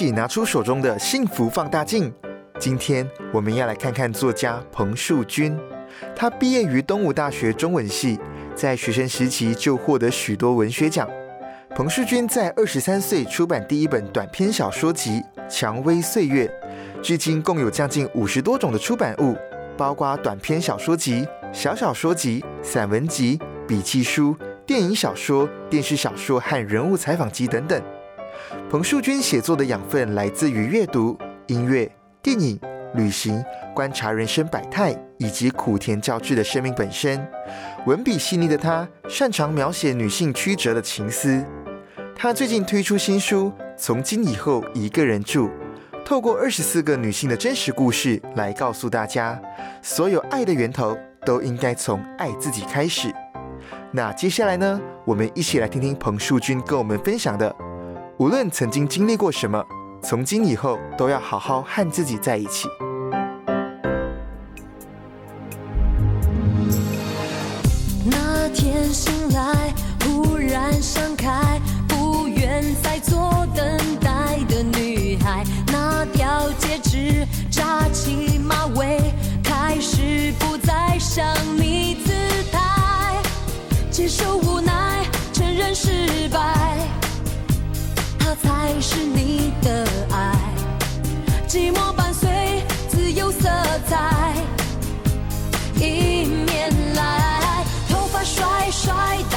起拿出手中的幸福放大镜。今天我们要来看看作家彭树军。他毕业于东吴大学中文系，在学生时期就获得许多文学奖。彭树军在二十三岁出版第一本短篇小说集《蔷薇岁月》。至今共有将近五十多种的出版物，包括短篇小说集、小小说集、散文集、笔记书、电影小说、电视小说和人物采访集等等。彭树军写作的养分来自于阅读、音乐、电影、旅行、观察人生百态以及苦甜交织的生命本身。文笔细腻的他，擅长描写女性曲折的情思。他最近推出新书《从今以后一个人住》。透过二十四个女性的真实故事来告诉大家，所有爱的源头都应该从爱自己开始。那接下来呢，我们一起来听听彭树君跟我们分享的：无论曾经经历过什么，从今以后都要好好和自己在一起。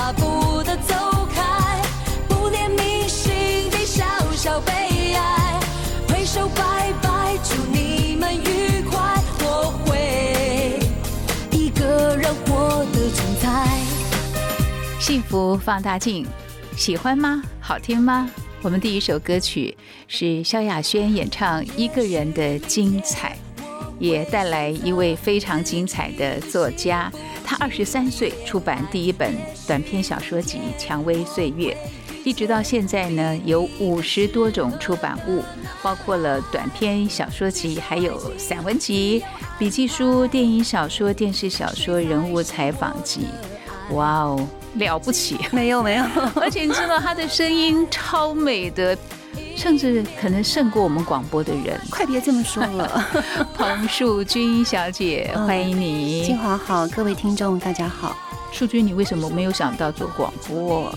大步的走开，不念铭心底小小悲哀，挥手拜拜，祝你们愉快，我会一个人活得精彩。幸福放大镜，喜欢吗？好听吗？我们第一首歌曲是萧亚轩演唱《一个人的精彩》，也带来一位非常精彩的作家。他二十三岁出版第一本短篇小说集《蔷薇岁月》，一直到现在呢，有五十多种出版物，包括了短篇小说集，还有散文集、笔记书、电影小说、电视小说、人物采访集。哇哦！了不起，没有没有，而且你知道他的声音超美的，甚至可能胜过我们广播的人。快别这么说了，彭树君小姐，欢迎你。金华好，各位听众大家好。树君，你为什么没有想到做广播？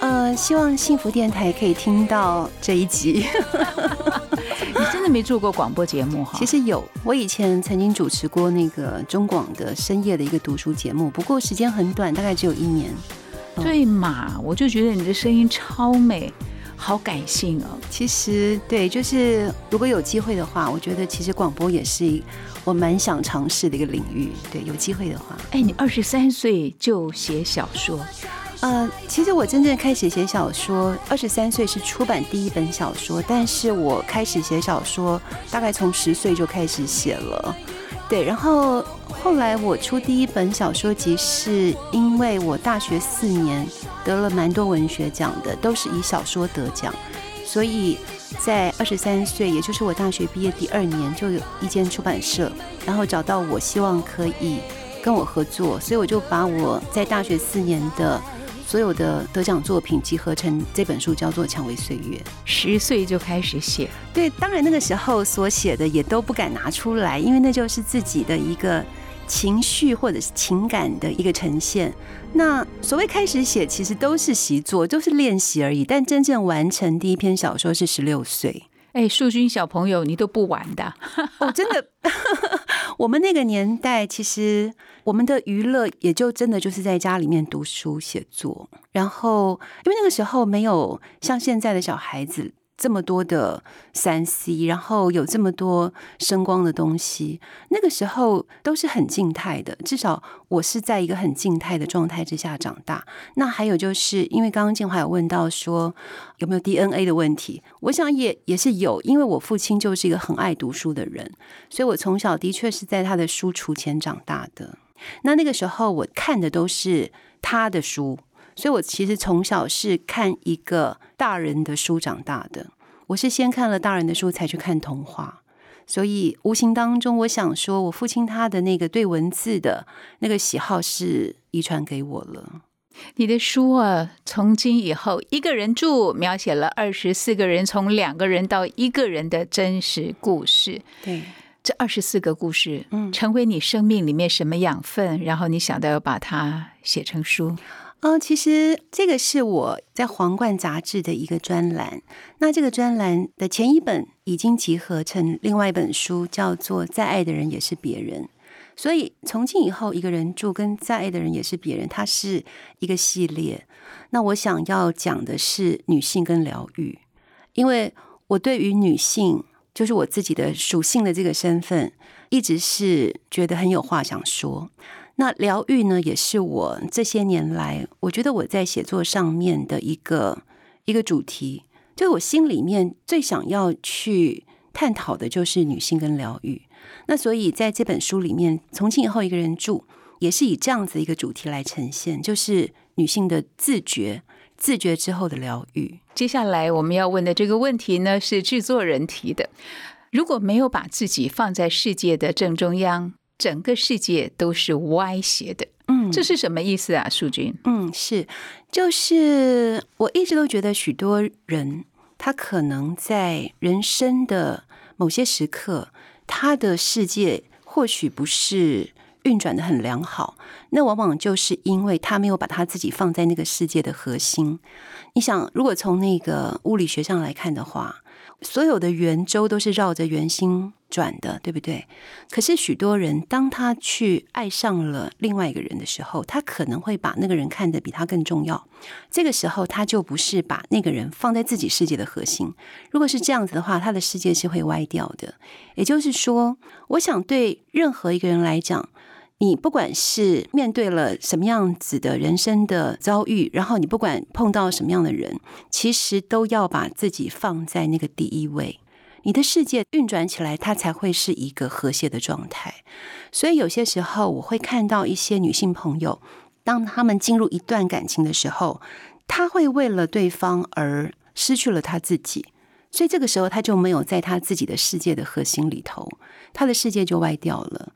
呃，希望幸福电台可以听到这一集。你真的没做过广播节目哈？其实有，我以前曾经主持过那个中广的深夜的一个读书节目，不过时间很短，大概只有一年。对嘛？我就觉得你的声音超美，好感性哦。其实对，就是如果有机会的话，我觉得其实广播也是我蛮想尝试的一个领域。对，有机会的话。哎，你二十三岁就写小说？呃，其实我真正开始写小说，二十三岁是出版第一本小说，但是我开始写小说大概从十岁就开始写了。对，然后后来我出第一本小说集，是因为我大学四年得了蛮多文学奖的，都是以小说得奖，所以在二十三岁，也就是我大学毕业第二年，就有一间出版社，然后找到我，希望可以跟我合作，所以我就把我在大学四年的。所有的得奖作品集合成这本书，叫做《蔷薇岁月》。十岁就开始写，对，当然那个时候所写的也都不敢拿出来，因为那就是自己的一个情绪或者是情感的一个呈现。那所谓开始写，其实都是习作，都是练习而已。但真正完成第一篇小说是十六岁。哎，树君小朋友，你都不玩的哦，真的。我们那个年代，其实我们的娱乐也就真的就是在家里面读书写作。然后，因为那个时候没有像现在的小孩子这么多的三 C，然后有这么多声光的东西，那个时候都是很静态的。至少我是在一个很静态的状态之下长大。那还有就是因为刚刚建华有问到说有没有 DNA 的问题，我想也也是有，因为我父亲就是一个很爱读书的人，所以我从小的确是在他的书橱前长大的。那那个时候我看的都是他的书。所以，我其实从小是看一个大人的书长大的。我是先看了大人的书，才去看童话。所以，无形当中，我想说，我父亲他的那个对文字的那个喜好是遗传给我了。你的书啊，从今以后一个人住，描写了二十四个人从两个人到一个人的真实故事。对，这二十四个故事，嗯成为你生命里面什么养分？然后你想到要把它写成书。啊、其实这个是我在《皇冠》杂志的一个专栏。那这个专栏的前一本已经集合成另外一本书，叫做《再爱的人也是别人》。所以从今以后，一个人住跟再爱的人也是别人，它是一个系列。那我想要讲的是女性跟疗愈，因为我对于女性，就是我自己的属性的这个身份，一直是觉得很有话想说。那疗愈呢，也是我这些年来，我觉得我在写作上面的一个一个主题，就我心里面最想要去探讨的，就是女性跟疗愈。那所以在这本书里面，从今以后一个人住，也是以这样子一个主题来呈现，就是女性的自觉，自觉之后的疗愈。接下来我们要问的这个问题呢，是制作人提的。如果没有把自己放在世界的正中央，整个世界都是歪斜的。嗯这是什么意思啊，淑君？嗯，是，就是我一直都觉得许多人，他可能在人生的某些时刻，他的世界或许不是运转的很良好，那往往就是因为他没有把他自己放在那个世界的核心。你想，如果从那个物理学上来看的话，所有的圆周都是绕着圆心转的，对不对？可是许多人，当他去爱上了另外一个人的时候，他可能会把那个人看得比他更重要。这个时候，他就不是把那个人放在自己世界的核心。如果是这样子的话，他的世界是会歪掉的。也就是说，我想对任何一个人来讲，你不管是面对了什么样子的人生的遭遇，然后你不管碰到什么样的人，其实都要把自己放在那个第一位。你的世界运转起来，它才会是一个和谐的状态。所以有些时候，我会看到一些女性朋友，当她们进入一段感情的时候，她会为了对方而失去了她自己。所以这个时候，她就没有在她自己的世界的核心里头，她的世界就歪掉了。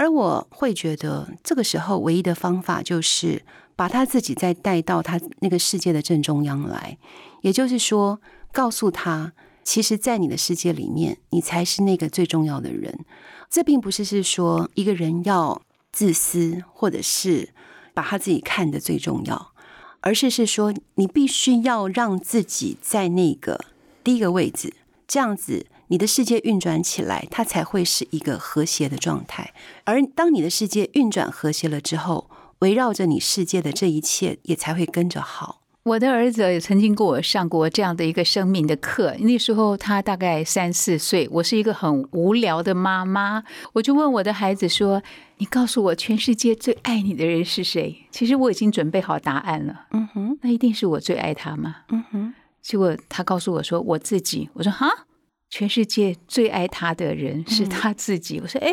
而我会觉得，这个时候唯一的方法就是把他自己再带到他那个世界的正中央来，也就是说，告诉他，其实，在你的世界里面，你才是那个最重要的人。这并不是是说一个人要自私，或者是把他自己看得最重要，而是是说，你必须要让自己在那个第一个位置，这样子。你的世界运转起来，它才会是一个和谐的状态。而当你的世界运转和谐了之后，围绕着你世界的这一切也才会跟着好。我的儿子也曾经给我上过这样的一个生命的课，那时候他大概三四岁，我是一个很无聊的妈妈，我就问我的孩子说：“你告诉我，全世界最爱你的人是谁？”其实我已经准备好答案了，嗯哼，那一定是我最爱他吗？嗯哼，结果他告诉我说：“我自己。”我说：“哈。”全世界最爱他的人是他自己。我说：“哎，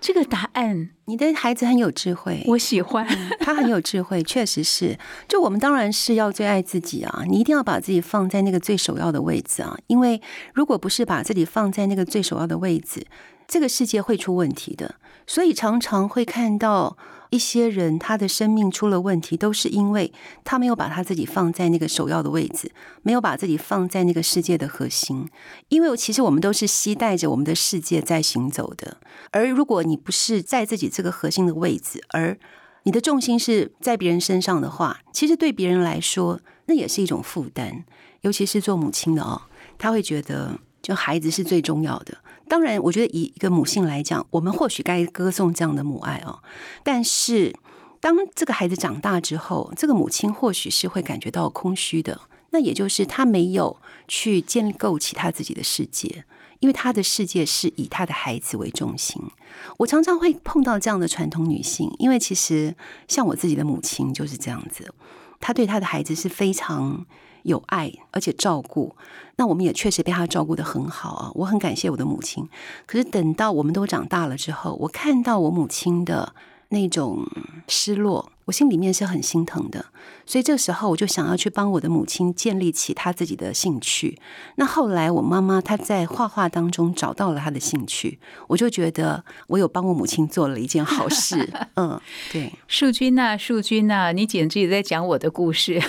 这个答案你的孩子很有智慧，我喜欢。他很有智慧，确实是。就我们当然是要最爱自己啊，你一定要把自己放在那个最首要的位置啊。因为如果不是把自己放在那个最首要的位置，这个世界会出问题的。所以常常会看到。一些人他的生命出了问题，都是因为他没有把他自己放在那个首要的位置，没有把自己放在那个世界的核心。因为其实我们都是期待着我们的世界在行走的，而如果你不是在自己这个核心的位置，而你的重心是在别人身上的话，其实对别人来说，那也是一种负担。尤其是做母亲的哦，他会觉得就孩子是最重要的。当然，我觉得以一个母性来讲，我们或许该歌颂这样的母爱哦。但是，当这个孩子长大之后，这个母亲或许是会感觉到空虚的。那也就是他没有去建构起他自己的世界，因为他的世界是以他的孩子为中心。我常常会碰到这样的传统女性，因为其实像我自己的母亲就是这样子，她对她的孩子是非常有爱而且照顾。那我们也确实被他照顾的很好啊，我很感谢我的母亲。可是等到我们都长大了之后，我看到我母亲的那种失落。我心里面是很心疼的，所以这时候我就想要去帮我的母亲建立起她自己的兴趣。那后来我妈妈她在画画当中找到了她的兴趣，我就觉得我有帮我母亲做了一件好事。嗯，对，树君呐，树君呐，你简直也在讲我的故事。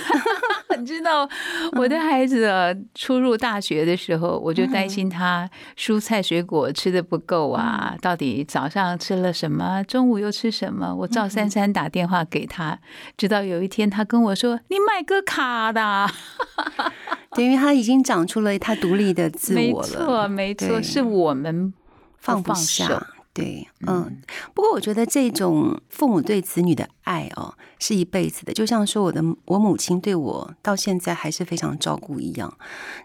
你知道我的孩子啊，初入大学的时候，我就担心他蔬菜水果吃的不够啊，到底早上吃了什么，中午又吃什么？我赵珊珊打电话给他，直到有一天他跟我说：“你买个卡的。”等于他已经长出了他独立的自我了。没错，没错，是我们放不下。对，嗯，不过我觉得这种父母对子女的爱哦，是一辈子的。就像说我的我母亲对我到现在还是非常照顾一样，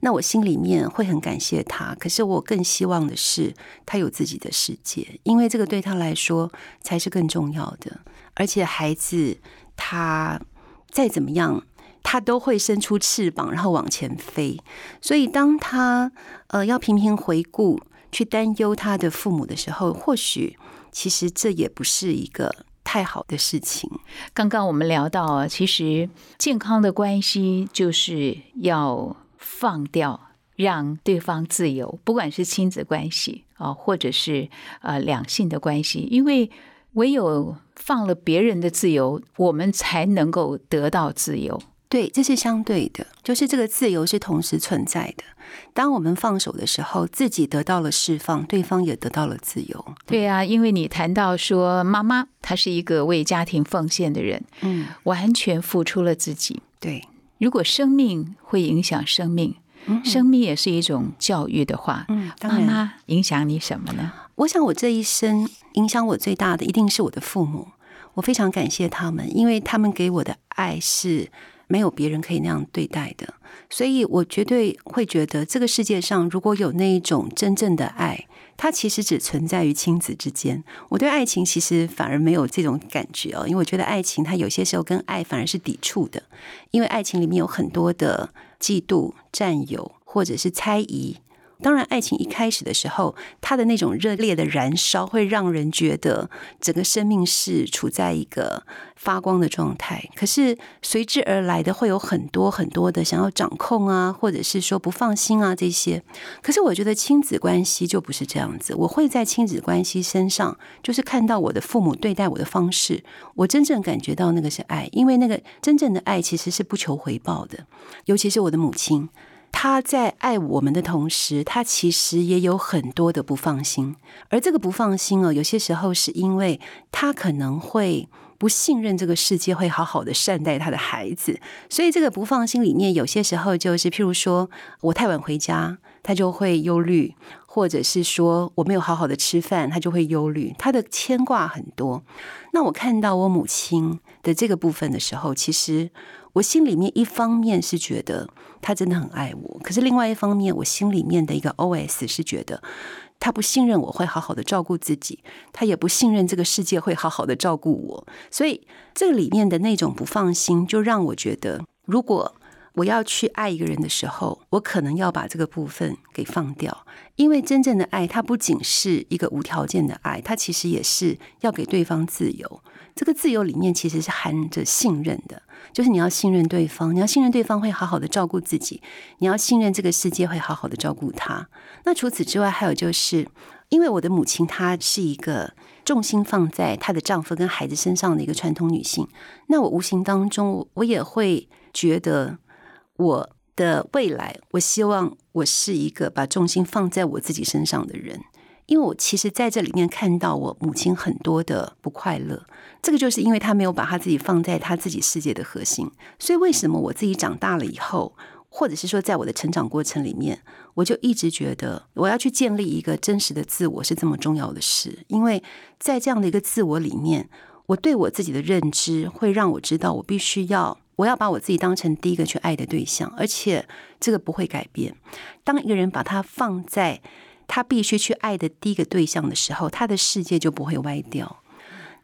那我心里面会很感谢她。可是我更希望的是她有自己的世界，因为这个对她来说才是更重要的。而且孩子他再怎么样，他都会伸出翅膀，然后往前飞。所以当他呃要频频回顾。去担忧他的父母的时候，或许其实这也不是一个太好的事情。刚刚我们聊到啊，其实健康的关系就是要放掉，让对方自由，不管是亲子关系啊，或者是呃两性的关系，因为唯有放了别人的自由，我们才能够得到自由。对，这是相对的，就是这个自由是同时存在的。当我们放手的时候，自己得到了释放，对方也得到了自由。对呀，因为你谈到说，妈妈她是一个为家庭奉献的人，嗯，完全付出了自己。对，如果生命会影响生命，生命也是一种教育的话，嗯，妈妈影响你什么呢？我想，我这一生影响我最大的一定是我的父母。我非常感谢他们，因为他们给我的爱是。没有别人可以那样对待的，所以我绝对会觉得，这个世界上如果有那一种真正的爱，它其实只存在于亲子之间。我对爱情其实反而没有这种感觉哦，因为我觉得爱情它有些时候跟爱反而是抵触的，因为爱情里面有很多的嫉妒、占有或者是猜疑。当然，爱情一开始的时候，它的那种热烈的燃烧，会让人觉得整个生命是处在一个发光的状态。可是随之而来的，会有很多很多的想要掌控啊，或者是说不放心啊这些。可是我觉得亲子关系就不是这样子。我会在亲子关系身上，就是看到我的父母对待我的方式，我真正感觉到那个是爱，因为那个真正的爱其实是不求回报的，尤其是我的母亲。他在爱我们的同时，他其实也有很多的不放心。而这个不放心哦，有些时候是因为他可能会不信任这个世界会好好的善待他的孩子，所以这个不放心里面，有些时候就是譬如说我太晚回家，他就会忧虑；或者是说我没有好好的吃饭，他就会忧虑。他的牵挂很多。那我看到我母亲的这个部分的时候，其实。我心里面一方面是觉得他真的很爱我，可是另外一方面，我心里面的一个 OS 是觉得他不信任我会好好的照顾自己，他也不信任这个世界会好好的照顾我，所以这里面的那种不放心，就让我觉得，如果我要去爱一个人的时候，我可能要把这个部分给放掉，因为真正的爱，它不仅是一个无条件的爱，它其实也是要给对方自由。这个自由里面其实是含着信任的。就是你要信任对方，你要信任对方会好好的照顾自己，你要信任这个世界会好好的照顾他。那除此之外，还有就是，因为我的母亲她是一个重心放在她的丈夫跟孩子身上的一个传统女性，那我无形当中我也会觉得我的未来，我希望我是一个把重心放在我自己身上的人。因为我其实在这里面看到我母亲很多的不快乐，这个就是因为她没有把她自己放在她自己世界的核心。所以为什么我自己长大了以后，或者是说在我的成长过程里面，我就一直觉得我要去建立一个真实的自我是这么重要的事。因为在这样的一个自我里面，我对我自己的认知会让我知道我必须要我要把我自己当成第一个去爱的对象，而且这个不会改变。当一个人把他放在他必须去爱的第一个对象的时候，他的世界就不会歪掉。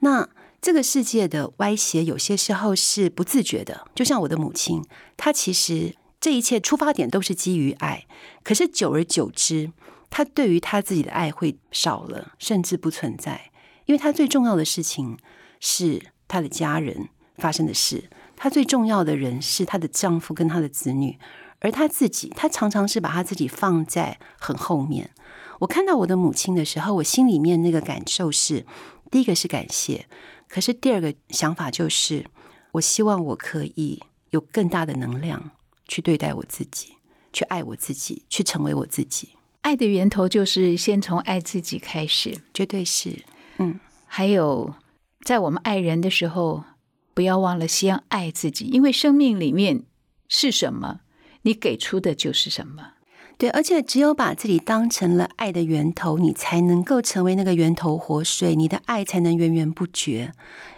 那这个世界的歪斜，有些时候是不自觉的。就像我的母亲，她其实这一切出发点都是基于爱，可是久而久之，她对于她自己的爱会少了，甚至不存在。因为她最重要的事情是她的家人发生的事，她最重要的人是她的丈夫跟她的子女，而她自己，她常常是把她自己放在很后面。我看到我的母亲的时候，我心里面那个感受是：第一个是感谢，可是第二个想法就是，我希望我可以有更大的能量去对待我自己，去爱我自己，去成为我自己，爱的源头就是先从爱自己开始。绝对是。嗯还有，在我们爱人的时候，不要忘了先爱自己，因为生命里面是什么，你给出的就是什么。对，而且只有把自己当成了爱的源头，你才能够成为那个源头活水，你的爱才能源源不绝，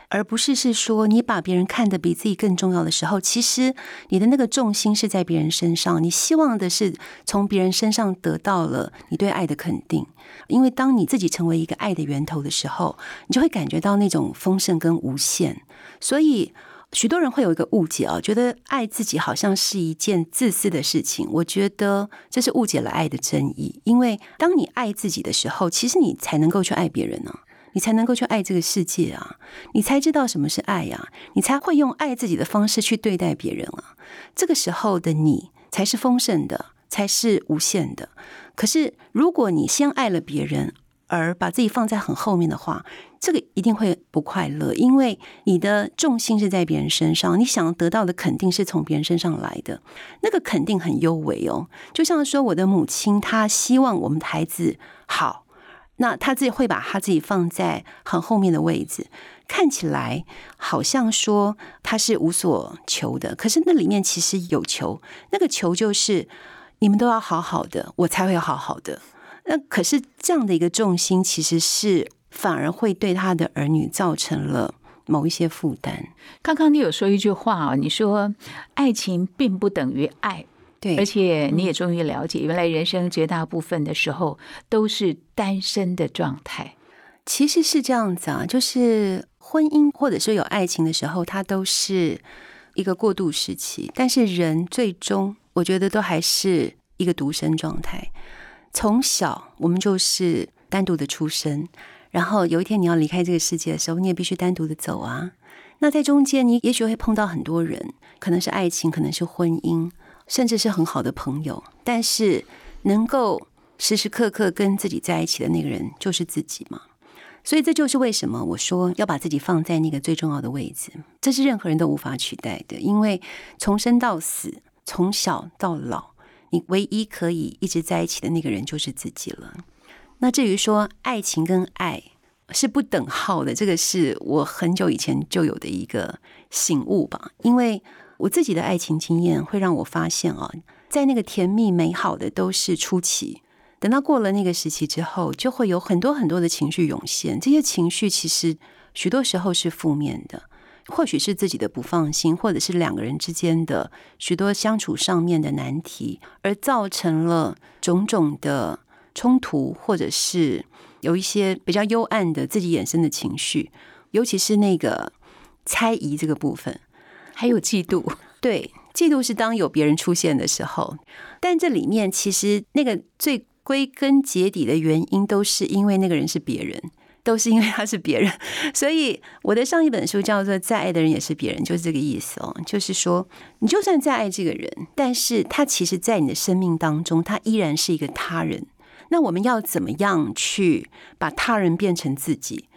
而不是是说你把别人看得比自己更重要的时候，其实你的那个重心是在别人身上，你希望的是从别人身上得到了你对爱的肯定，因为当你自己成为一个爱的源头的时候，你就会感觉到那种丰盛跟无限，所以。许多人会有一个误解啊，觉得爱自己好像是一件自私的事情。我觉得这是误解了爱的真意。因为当你爱自己的时候，其实你才能够去爱别人呢、你才能够去爱这个世界啊，你才知道什么是爱呀、你才会用爱自己的方式去对待别人啊。这个时候的你才是丰盛的，才是无限的。可是如果你先爱了别人，而把自己放在很后面的话，这个一定会不快乐，因为你的重心是在别人身上，你想得到的肯定是从别人身上来的，那个肯定很优微哦。就像说我的母亲，她希望我们的孩子好，那她自己会把她自己放在很后面的位置，看起来好像说她是无所求的，可是那里面其实有求，那个求就是你们都要好好的，我才会好好的。那可是这样的一个重心，其实是反而会对他的儿女造成了某一些负担。刚刚你有说一句话啊，你说爱情并不等于爱，对，而且你也终于了解，原来人生绝大部分的时候都是单身的状态。其实是这样子啊，就是婚姻或者说有爱情的时候，它都是一个过渡时期，但是人最终我觉得都还是一个独身状态。从小我们就是单独的出生，然后有一天你要离开这个世界的时候，你也必须单独的走啊。那在中间，你也许会碰到很多人，可能是爱情，可能是婚姻，甚至是很好的朋友。但是能够时时刻刻跟自己在一起的那个人，就是自己嘛。所以这就是为什么我说要把自己放在那个最重要的位置，这是任何人都无法取代的。因为从生到死，从小到老，你唯一可以一直在一起的那个人就是自己了。那至于说爱情跟爱是不等号的，这个是我很久以前就有的一个醒悟吧。因为我自己的爱情经验会让我发现啊，在那个甜蜜美好的都是初期，等到过了那个时期之后，就会有很多很多的情绪涌现。这些情绪其实许多时候是负面的，或许是自己的不放心，或者是两个人之间的许多相处上面的难题，而造成了种种的冲突，或者是有一些比较幽暗的自己衍生的情绪，尤其是那个猜疑这个部分。还有嫉妒，对，嫉妒是当有别人出现的时候，但这里面其实那个最归根结底的原因，都是因为那个人是别人，都是因为他是别人。所以我的上一本书叫做《再爱的人也是别人》，就是这个意思哦。就是说，你就算再爱这个人，但是他其实在你的生命当中，他依然是一个他人。那我们要怎么样去把他人变成自己？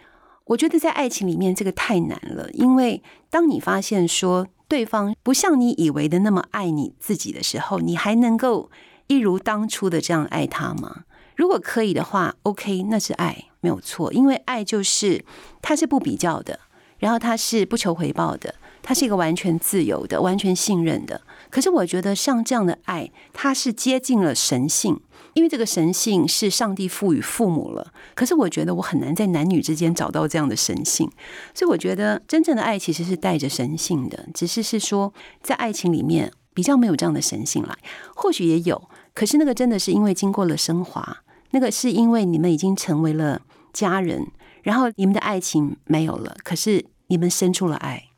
我觉得在爱情里面这个太难了，因为当你发现说对方不像你以为的那么爱你自己的时候，你还能够一如当初的这样爱他吗？如果可以的话，OK，那是爱，没有错，因为爱就是它是不比较的，然后它是不求回报的，它是一个完全自由的、完全信任的。可是我觉得像这样的爱，它是接近了神性，因为这个神性是上帝赋予父母了。可是我觉得我很难在男女之间找到这样的神性，所以我觉得真正的爱其实是带着神性的，只是是说在爱情里面比较没有这样的神性来，或许也有，可是那个真的是因为经过了升华，那个是因为你们已经成为了家人，然后你们的爱情没有了，可是你们生出了爱。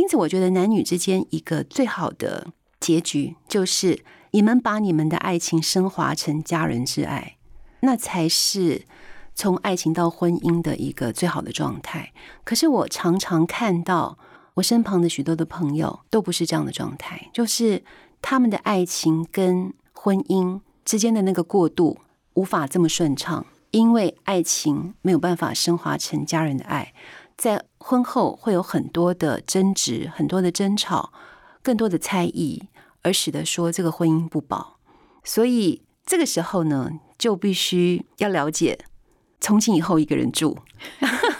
因此，我觉得男女之间一个最好的结局，就是你们把你们的爱情升华成家人之爱，那才是从爱情到婚姻的一个最好的状态。可是，我常常看到我身旁的许多的朋友都不是这样的状态，就是他们的爱情跟婚姻之间的那个过渡无法这么顺畅，因为爱情没有办法升华成家人的爱。在婚后会有很多的争执、很多的争吵、更多的猜疑，而使得说这个婚姻不保。所以这个时候呢，就必须要了解，从今以后一个人住，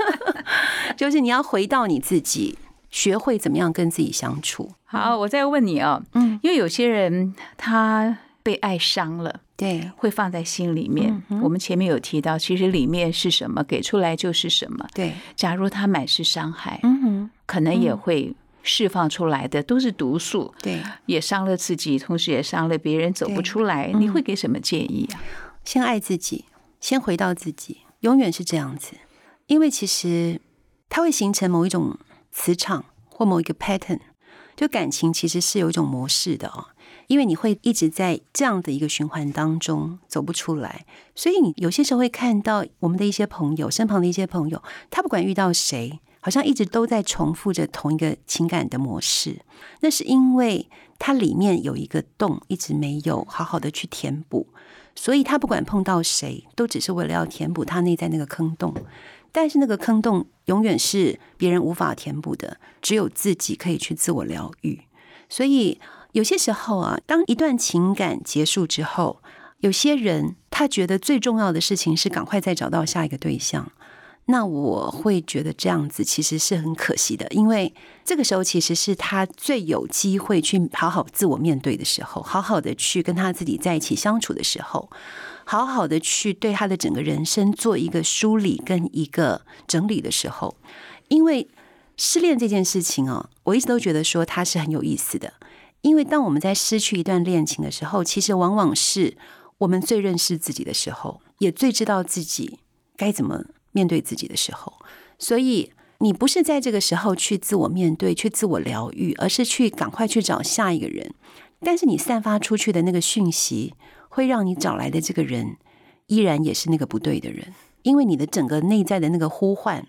就是你要回到你自己，学会怎么样跟自己相处。好，我再问你啊，嗯，因为有些人他被爱伤了。对会放在心里面。我们前面有提到，其实里面是什么，给出来就是什么。对，假如他满是伤害，嗯哼，可能也会释放出来的都是毒素，对，也伤了自己，同时也伤了别人，走不出来。你会给什么建议啊？先爱自己，先回到自己，永远是这样子。因为其实它会形成某一种磁场或某一个 pattern，就感情其实是有一种模式的哦。因为你会一直在这样的一个循环当中走不出来，所以你有些时候会看到我们的一些朋友身旁的一些朋友，他不管遇到谁，好像一直都在重复着同一个情感的模式。那是因为他里面有一个洞，一直没有好好的去填补，所以他不管碰到谁，都只是为了要填补他内在那个坑洞。但是那个坑洞永远是别人无法填补的，只有自己可以去自我疗愈。所以。有些时候啊，当一段情感结束之后，有些人他觉得最重要的事情是赶快再找到下一个对象。那我会觉得这样子其实是很可惜的，因为这个时候其实是他最有机会去好好自我面对的时候，好好的去跟他自己在一起相处的时候，好好的去对他的整个人生做一个梳理跟一个整理的时候。因为失恋这件事情啊，我一直都觉得说它是很有意思的。因为当我们在失去一段恋情的时候，其实往往是我们最认识自己的时候，也最知道自己该怎么面对自己的时候。所以，你不是在这个时候去自我面对、去自我疗愈，而是去赶快去找下一个人。但是，你散发出去的那个讯息，会让你找来的这个人依然也是那个不对的人，因为你的整个内在的那个呼唤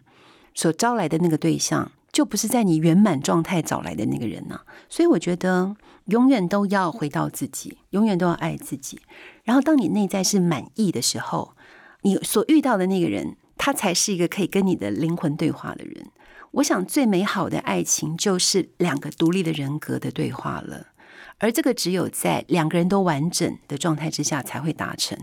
所招来的那个对象。就不是在你圆满状态找来的那个人呢，所以我觉得永远都要回到自己，永远都要爱自己。然后，当你内在是满意的时候，你所遇到的那个人，他才是一个可以跟你的灵魂对话的人。我想，最美好的爱情就是两个独立的人格的对话了，而这个只有在两个人都完整的状态之下才会达成。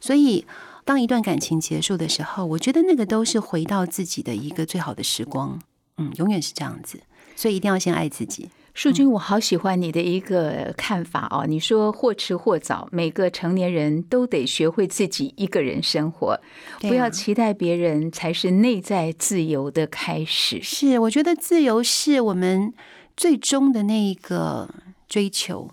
所以，当一段感情结束的时候，我觉得那个都是回到自己的一个最好的时光。嗯，永远是这样子，所以一定要先爱自己。淑君，我好喜欢你的一个看法哦。你说或迟或早，每个成年人都得学会自己一个人生活，不要期待别人才是内在自由的开始。是，我觉得自由是我们最终的那一个追求，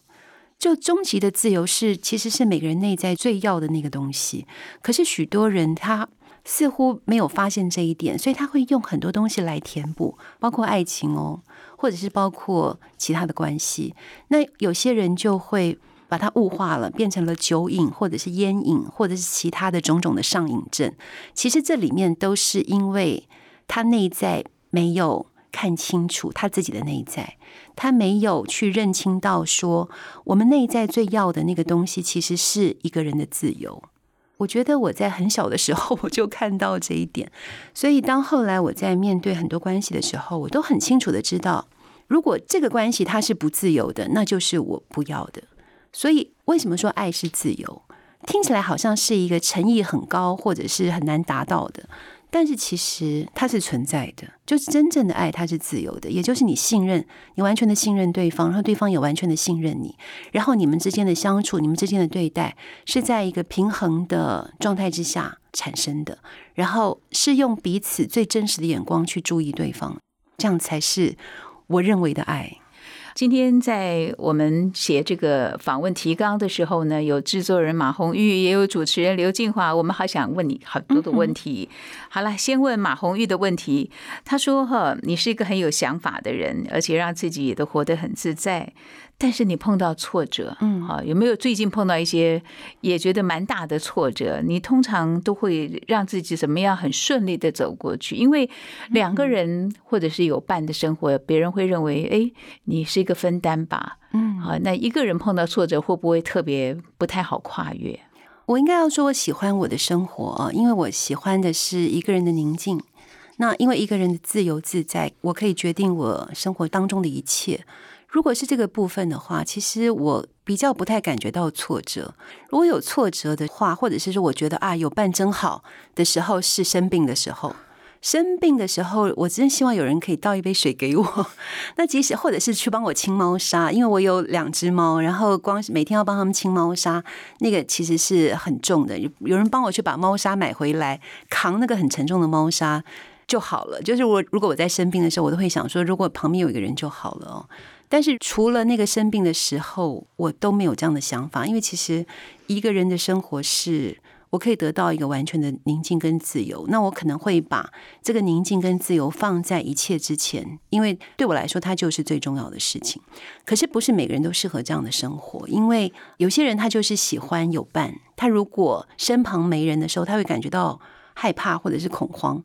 就终极的自由是，其实是每个人内在最要的那个东西。可是许多人他。似乎没有发现这一点，所以他会用很多东西来填补，包括爱情哦，或者是包括其他的关系。那有些人就会把它物化了，变成了酒瘾，或者是烟瘾，或者是其他的种种的上瘾症。其实这里面都是因为他内在没有看清楚他自己的内在，他没有去认清到说，我们内在最要的那个东西，其实是一个人的自由。我觉得我在很小的时候 我就看到这一点，所以当后来我在面对很多关系的时候，我都很清楚的知道，如果这个关系它是不自由的，那就是我不要的。所以为什么说爱是自由？听起来好像是一个诚意很高，或者是很难达到的。但是其实它是存在的，就是真正的爱，它是自由的，也就是你信任，你完全的信任对方，然后对方也完全的信任你，然后你们之间的相处，你们之间的对待，是在一个平衡的状态之下产生的，然后是用彼此最真实的眼光去注意对方，这样才是我认为的爱。今天在我们写这个访问提纲的时候呢，有制作人马红玉，也有主持人刘静华。我们好想问你很多的问题。好了，先问马红玉的问题。他说：“哈，你是一个很有想法的人，而且让自己也都活得很自在。但是你碰到挫折，嗯，啊，有没有最近碰到一些也觉得蛮大的挫折？你通常都会让自己怎么样很顺利的走过去？因为两个人或者是有伴的生活，别人会认为，哎，你是一个分担吧，嗯，啊，那一个人碰到挫折会不会特别不太好跨越？我应该要说，我喜欢我的生活，因为我喜欢的是一个人的宁静。那因为一个人的自由自在，我可以决定我生活当中的一切。如果是这个部分的话，其实我比较不太感觉到挫折。如果有挫折的话，或者是说我觉得啊有伴真好的时候，是生病的时候。生病的时候，我真希望有人可以倒一杯水给我。那即使或者是去帮我清猫砂，因为我有两只猫，然后光是每天要帮他们清猫砂，那个其实是很重的。有有人帮我去把猫砂买回来，扛那个很沉重的猫砂就好了。就是我如果我在生病的时候，我都会想说，如果旁边有一个人就好了哦。但是除了那个生病的时候，我都没有这样的想法，因为其实一个人的生活是我可以得到一个完全的宁静跟自由。那我可能会把这个宁静跟自由放在一切之前，因为对我来说，它就是最重要的事情。可是不是每个人都适合这样的生活，因为有些人他就是喜欢有伴，他如果身旁没人的时候，他会感觉到害怕或者是恐慌。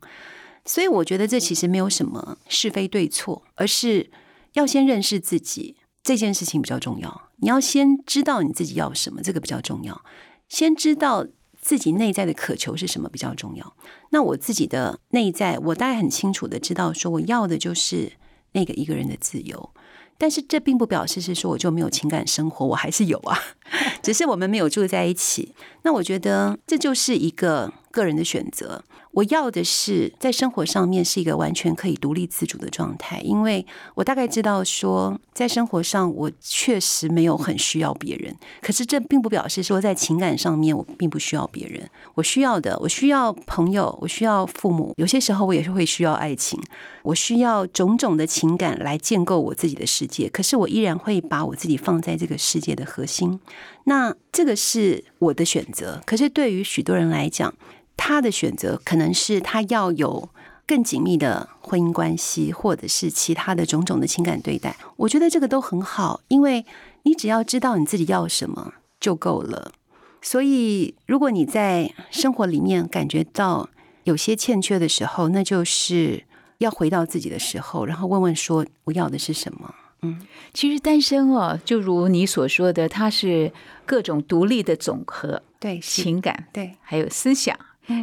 所以我觉得这其实没有什么是非对错，而是。要先认识自己这件事情比较重要。你要先知道你自己要什么，这个比较重要。先知道自己内在的渴求是什么比较重要。那我自己的内在，我大概很清楚的知道，说我要的就是那个一个人的自由。但是这并不表示是说我就没有情感生活，我还是有啊，只是我们没有住在一起。那我觉得这就是一个个人的选择。我要的是在生活上面是一个完全可以独立自主的状态，因为我大概知道说，在生活上我确实没有很需要别人，可是这并不表示说在情感上面我并不需要别人。我需要的，我需要朋友，我需要父母，有些时候我也是会需要爱情，我需要种种的情感来建构我自己的世界。可是我依然会把我自己放在这个世界的核心，那这个是我的选择。可是对于许多人来讲，他的选择可能是他要有更紧密的婚姻关系，或者是其他的种种的情感对待。我觉得这个都很好，因为你只要知道你自己要什么就够了。所以，如果你在生活里面感觉到有些欠缺的时候，那就是要回到自己的时候，然后问问说我要的是什么。嗯，其实单身哦，就如你所说的，它是各种独立的总和，对情感，对还有思想。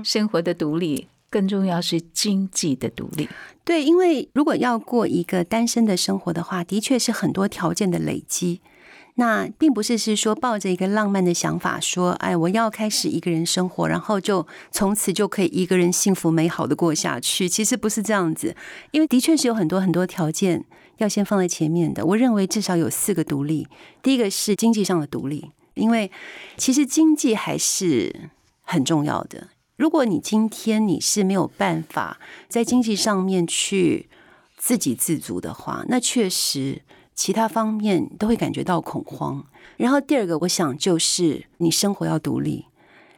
生活的独立，更重要是经济的独立。对，因为如果要过一个单身的生活的话，的确是很多条件的累积。那并不是是说抱着一个浪漫的想法，说哎，我要开始一个人生活，然后就从此就可以一个人幸福美好的过下去。其实不是这样子，因为的确是有很多很多条件要先放在前面的。我认为至少有四个独立。第一个是经济上的独立，因为其实经济还是很重要的。如果你今天你是没有办法在经济上面去自给自足的话，那确实其他方面都会感觉到恐慌。然后第二个，我想就是你生活要独立，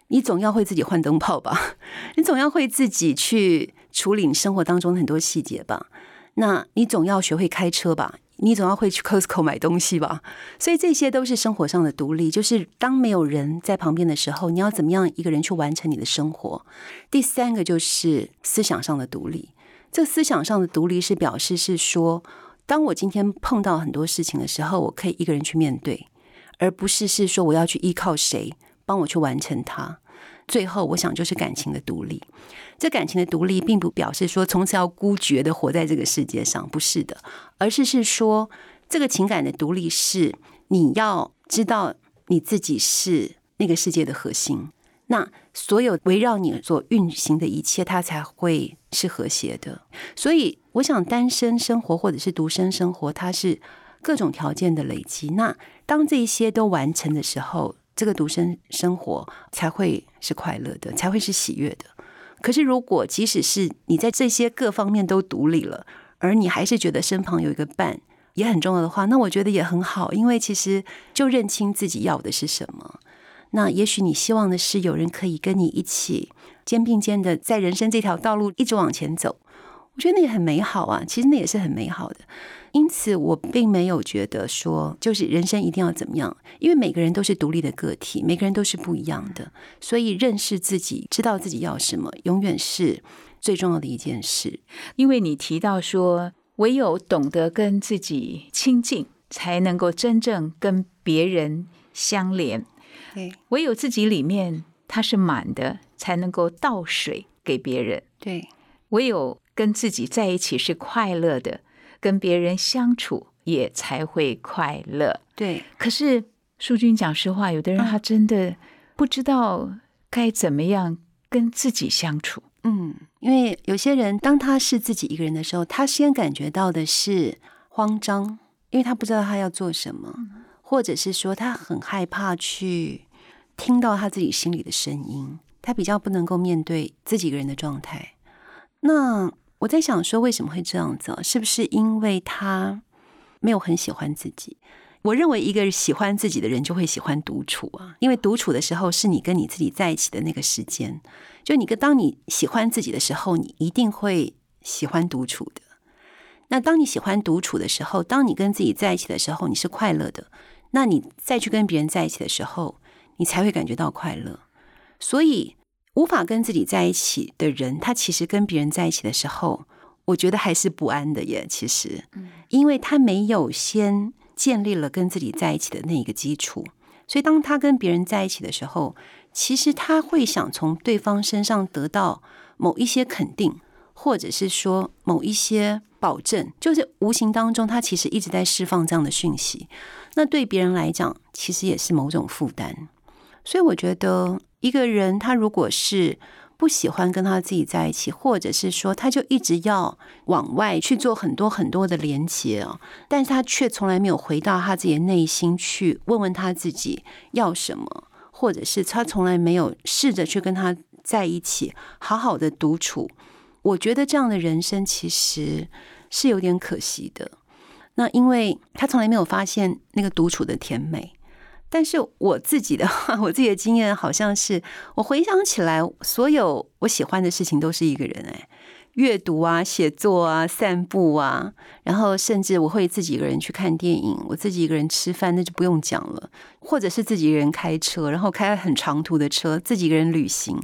你总要会自己换灯泡吧，你总要会自己去处理你生活当中的很多细节吧，那你总要学会开车吧。你总要会去 Costco 买东西吧，所以这些都是生活上的独立。就是当没有人在旁边的时候，你要怎么样一个人去完成你的生活？第三个就是思想上的独立。这思想上的独立是表示是说，当我今天碰到很多事情的时候，我可以一个人去面对，而不是是说我要去依靠谁帮我去完成它。最后，我想就是感情的独立。这感情的独立，并不表示说从此要孤绝的活在这个世界上，不是的，而是是说，这个情感的独立是你要知道你自己是那个世界的核心。那所有围绕你所运行的一切，它才会是和谐的。所以，我想单身生活或者是独身生活，它是各种条件的累积。那当这些都完成的时候，这个独身生活才会是快乐的，才会是喜悦的。可是，如果即使是你在这些各方面都独立了，而你还是觉得身旁有一个伴也很重要的话，那我觉得也很好，因为其实就认清自己要的是什么。那也许你希望的是有人可以跟你一起肩并肩的在人生这条道路一直往前走，我觉得那也很美好啊。其实那也是很美好的。因此，我并没有觉得说就是人生一定要怎么样，因为每个人都是独立的个体，每个人都是不一样的，所以认识自己，知道自己要什么，永远是最重要的一件事。因为你提到说，唯有懂得跟自己亲近，才能够真正跟别人相连。对唯有自己里面它是满的，才能够倒水给别人。对唯有跟自己在一起是快乐的，跟别人相处也才会快乐。对，可是淑君讲实话，有的人他真的不知道该怎么样跟自己相处。嗯，因为有些人当他是自己一个人的时候，他先感觉到的是慌张，因为他不知道他要做什么，或者是说他很害怕去听到他自己心里的声音，他比较不能够面对自己一个人的状态。那我在想说，为什么会这样子？是不是因为他没有很喜欢自己？我认为一个喜欢自己的人就会喜欢独处啊，因为独处的时候是你跟你自己在一起的那个时间。就你跟当你喜欢自己的时候，你一定会喜欢独处的。那当你喜欢独处的时候，当你跟自己在一起的时候，你是快乐的。那你再去跟别人在一起的时候，你才会感觉到快乐。所以，无法跟自己在一起的人，他其实跟别人在一起的时候，我觉得还是不安的耶。其实，因为他没有先建立了跟自己在一起的那一个基础，所以当他跟别人在一起的时候，其实他会想从对方身上得到某一些肯定，或者是说某一些保证，就是无形当中他其实一直在释放这样的讯息。那对别人来讲，其实也是某种负担。所以我觉得，一个人他如果是不喜欢跟他自己在一起，或者是说他就一直要往外去做很多很多的连接啊，但是他却从来没有回到他自己的内心去问问他自己要什么，或者是他从来没有试着去跟他在一起好好的独处。我觉得这样的人生其实是有点可惜的。那因为他从来没有发现那个独处的甜美。但是我自己的话，我自己的经验好像是，我回想起来，所有我喜欢的事情都是一个人哎，阅读啊、写作啊、散步啊，然后甚至我会自己一个人去看电影，我自己一个人吃饭，那就不用讲了，或者是自己一个人开车，然后开很长途的车，自己一个人旅行，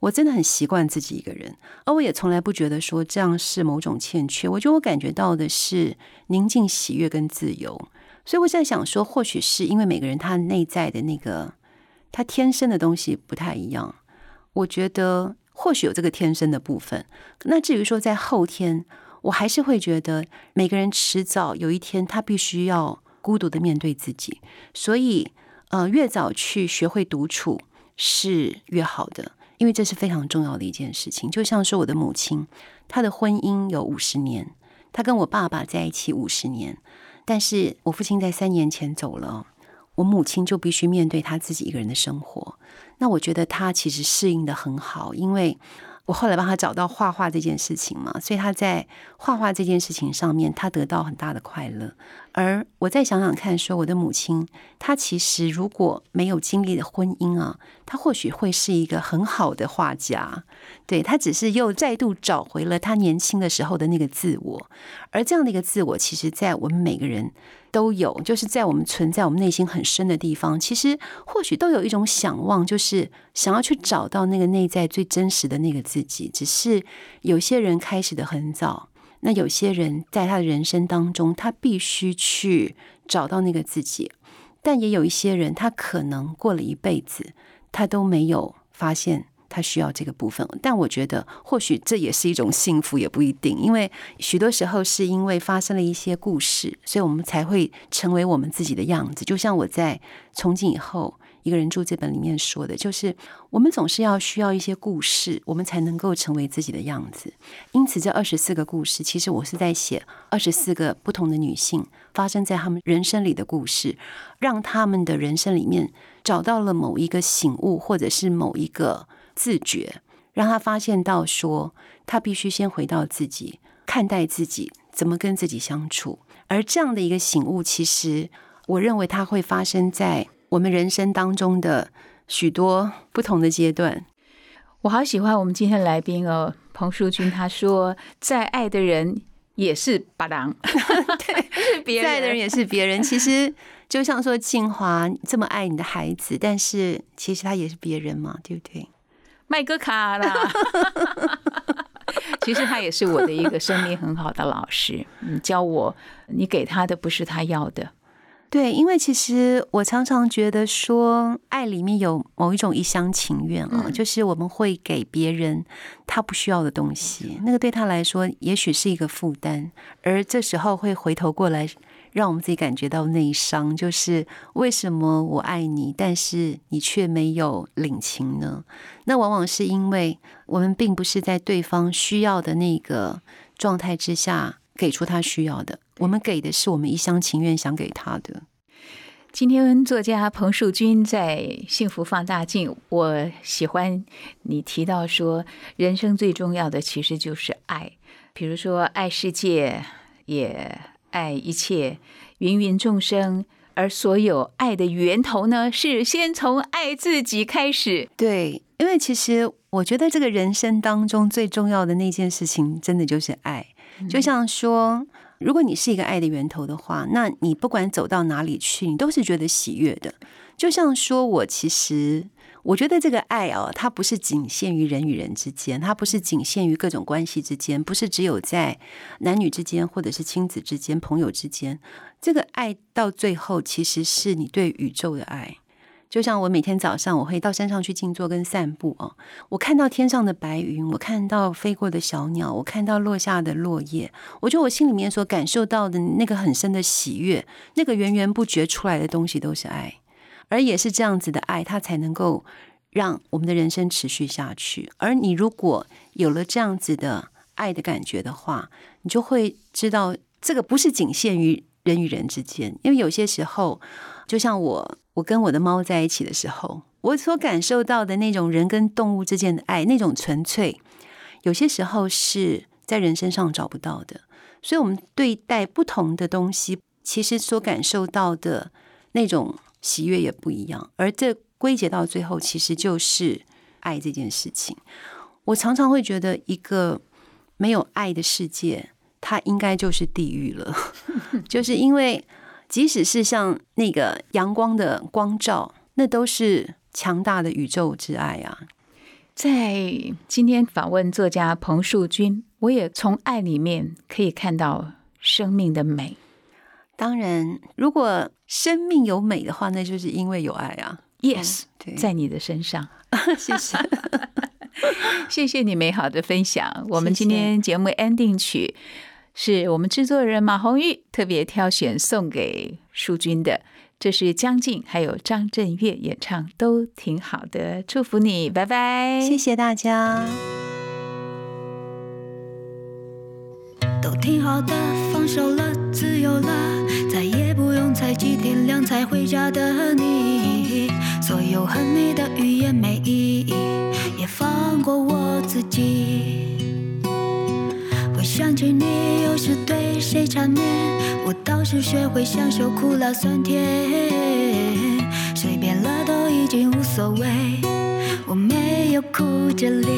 我真的很习惯自己一个人，而我也从来不觉得说这样是某种欠缺，我觉得我感觉到的是宁静、喜悦跟自由。所以我在想说，或许是因为每个人他内在的那个他天生的东西不太一样。我觉得或许有这个天生的部分。那至于说在后天，我还是会觉得每个人迟早有一天他必须要孤独的面对自己。所以，呃，越早去学会独处是越好的，因为这是非常重要的一件事情。就像说我的母亲，她的婚姻有五十年，她跟我爸爸在一起五十年。但是我父亲在三年前走了，我母亲就必须面对她自己一个人的生活。那我觉得她其实适应的很好，因为我后来帮她找到画画这件事情嘛，所以她在画画这件事情上面，她得到很大的快乐。而我再想想看，说我的母亲，她其实如果没有经历的婚姻啊，她或许会是一个很好的画家。对她只是又再度找回了她年轻的时候的那个自我。而这样的一个自我，其实，在我们每个人都有，就是在我们存在我们内心很深的地方，其实或许都有一种想望，就是想要去找到那个内在最真实的那个自己。只是有些人开始的很早。那有些人在他的人生当中，他必须去找到那个自己，但也有一些人，他可能过了一辈子，他都没有发现他需要这个部分。但我觉得，或许这也是一种幸福，也不一定，因为许多时候是因为发生了一些故事，所以我们才会成为我们自己的样子。就像我在从今以后一个人住这本里面说的，就是我们总是要需要一些故事，我们才能够成为自己的样子。因此，这二十四个故事，其实我是在写二十四个不同的女性发生在她们人生里的故事，让他们的人生里面找到了某一个醒悟，或者是某一个自觉，让他发现到说，他必须先回到自己，看待自己，怎么跟自己相处。而这样的一个醒悟，其实我认为它会发生在我们人生当中的许多不同的阶段。我好喜欢我们今天的来宾哦，彭淑君。他说，再爱的人也是把郎，对，是别人在的人也是别人。其实就像说静华这么爱你的孩子，但是其实他也是别人嘛，对不对？麦哥卡啦。其实他也是我的一个生命很好的老师，嗯，教我你给他的不是他要的。对，因为其实我常常觉得说，爱里面有某一种一厢情愿啊，就是我们会给别人他不需要的东西，那个对他来说也许是一个负担，而这时候会回头过来。让我们自己感觉到内伤，就是为什么我爱你，但是你却没有领情呢？那往往是因为我们并不是在对方需要的那个状态之下给出他需要的，我们给的是我们一厢情愿想给他的。今天作家彭树军在《幸福放大镜》，我喜欢你提到说，人生最重要的其实就是爱，比如说爱世界也。爱一切芸芸众生，而所有爱的源头呢，是先从爱自己开始。对，因为其实我觉得这个人生当中最重要的那件事情，真的就是爱。就像说，如果你是一个爱的源头的话，那你不管走到哪里去，你都是觉得喜悦的。就像说我其实。我觉得这个爱哦，它不是仅限于人与人之间，它不是仅限于各种关系之间，不是只有在男女之间，或者是亲子之间、朋友之间。这个爱到最后，其实是你对宇宙的爱。就像我每天早上，我会到山上去静坐跟散步哦。我看到天上的白云，我看到飞过的小鸟，我看到落下的落叶，我觉得我心里面所感受到的那个很深的喜悦，那个源源不绝出来的东西，都是爱。而也是这样子的爱，它才能够让我们的人生持续下去。而你如果有了这样子的爱的感觉的话，你就会知道，这个不是仅限于人与人之间。因为有些时候，就像我，我跟我的猫在一起的时候，我所感受到的那种人跟动物之间的爱，那种纯粹，有些时候是在人身上找不到的。所以，我们对待不同的东西，其实所感受到的那种。喜悦也不一样，而这归结到最后，其实就是爱这件事情。我常常会觉得，一个没有爱的世界，它应该就是地狱了。就是因为，即使是像那个阳光的光照，那都是强大的宇宙之爱啊。在今天访问作家彭树军，我也从爱里面可以看到生命的美。当然，如果生命有美的话，那就是因为有爱啊。Yes，在你的身上，谢谢，谢谢你美好的分享。我们今天节目 ending 曲是我们制作人马红玉特别挑选送给淑君的，这是江静还有张震岳演唱，都挺好的。祝福你，拜拜，谢谢大家。都挺好的，放手了，自由了。再也不用猜忌天亮才回家的你，所有恨你的语言没意义，也放过我自己。想起你，又是对谁缠绵？我倒是学会享受苦辣酸甜，谁变了都已经无所谓，我没有哭着脸，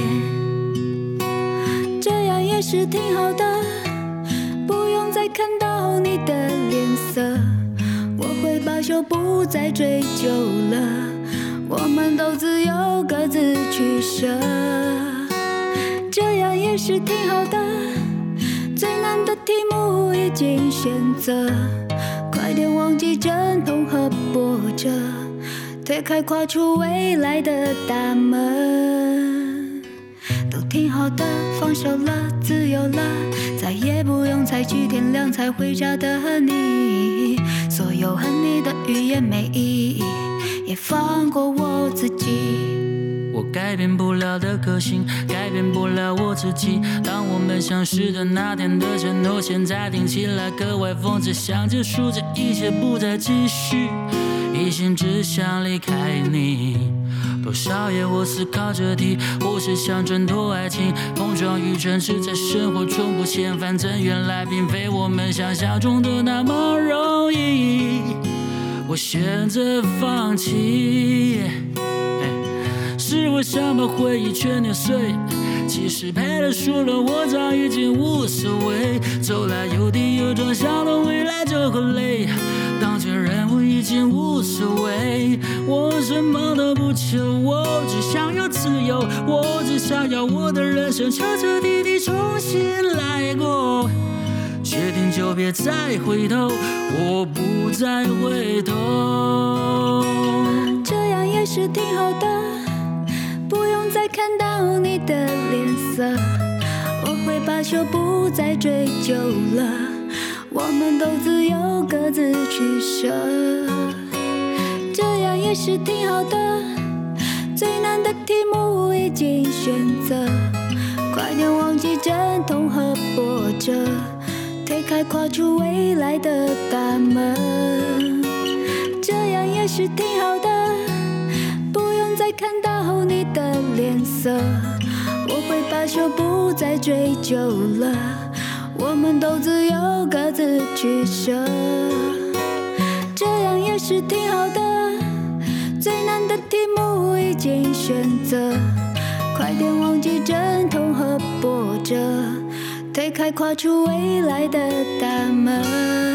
这样也是挺好的，不用再看到你的脸。色，我会罢休，不再追究了。我们都自由，各自取舍，这样也是挺好的。最难的题目已经选择，快点忘记阵痛和波折，推开跨出未来的大门，都挺好的，放手了，自由了。再也不用猜几天亮才回家的你，所有恨你的语言没意义。也放过我自己。改变不了的个性，改变不了我自己。当我们相识的那天的承诺，现在听起来格外讽刺，想结束这一切，不再继续，一心只想离开你。多少夜我思考着题，或是想挣脱爱情，碰撞与争执在生活中不现，反正原来并非我们想象中的那么容易。我选择放弃。是我想把回忆全碾碎，其实赔了输了，我早已经无所谓。走来有跌有撞，想到未来就很累。当前人我已经无所谓，我什么都不求，我只想要自由，我只想要我的人生彻彻底底重新来过。决定就别再回头，我不再回头。这样也是挺好的。再看到你的脸色，我会罢休，不再追究了。我们都自由，各自取舍，这样也是挺好的。最难的题目已经选择，快点忘记阵痛和波折，推开跨出未来的大门，这样也是挺好的。再看到你的脸色，我会罢休，不再追究了。我们都自由，各自取舍，这样也是挺好的。最难的题目已经选择，快点忘记阵痛和波折，推开跨出未来的大门。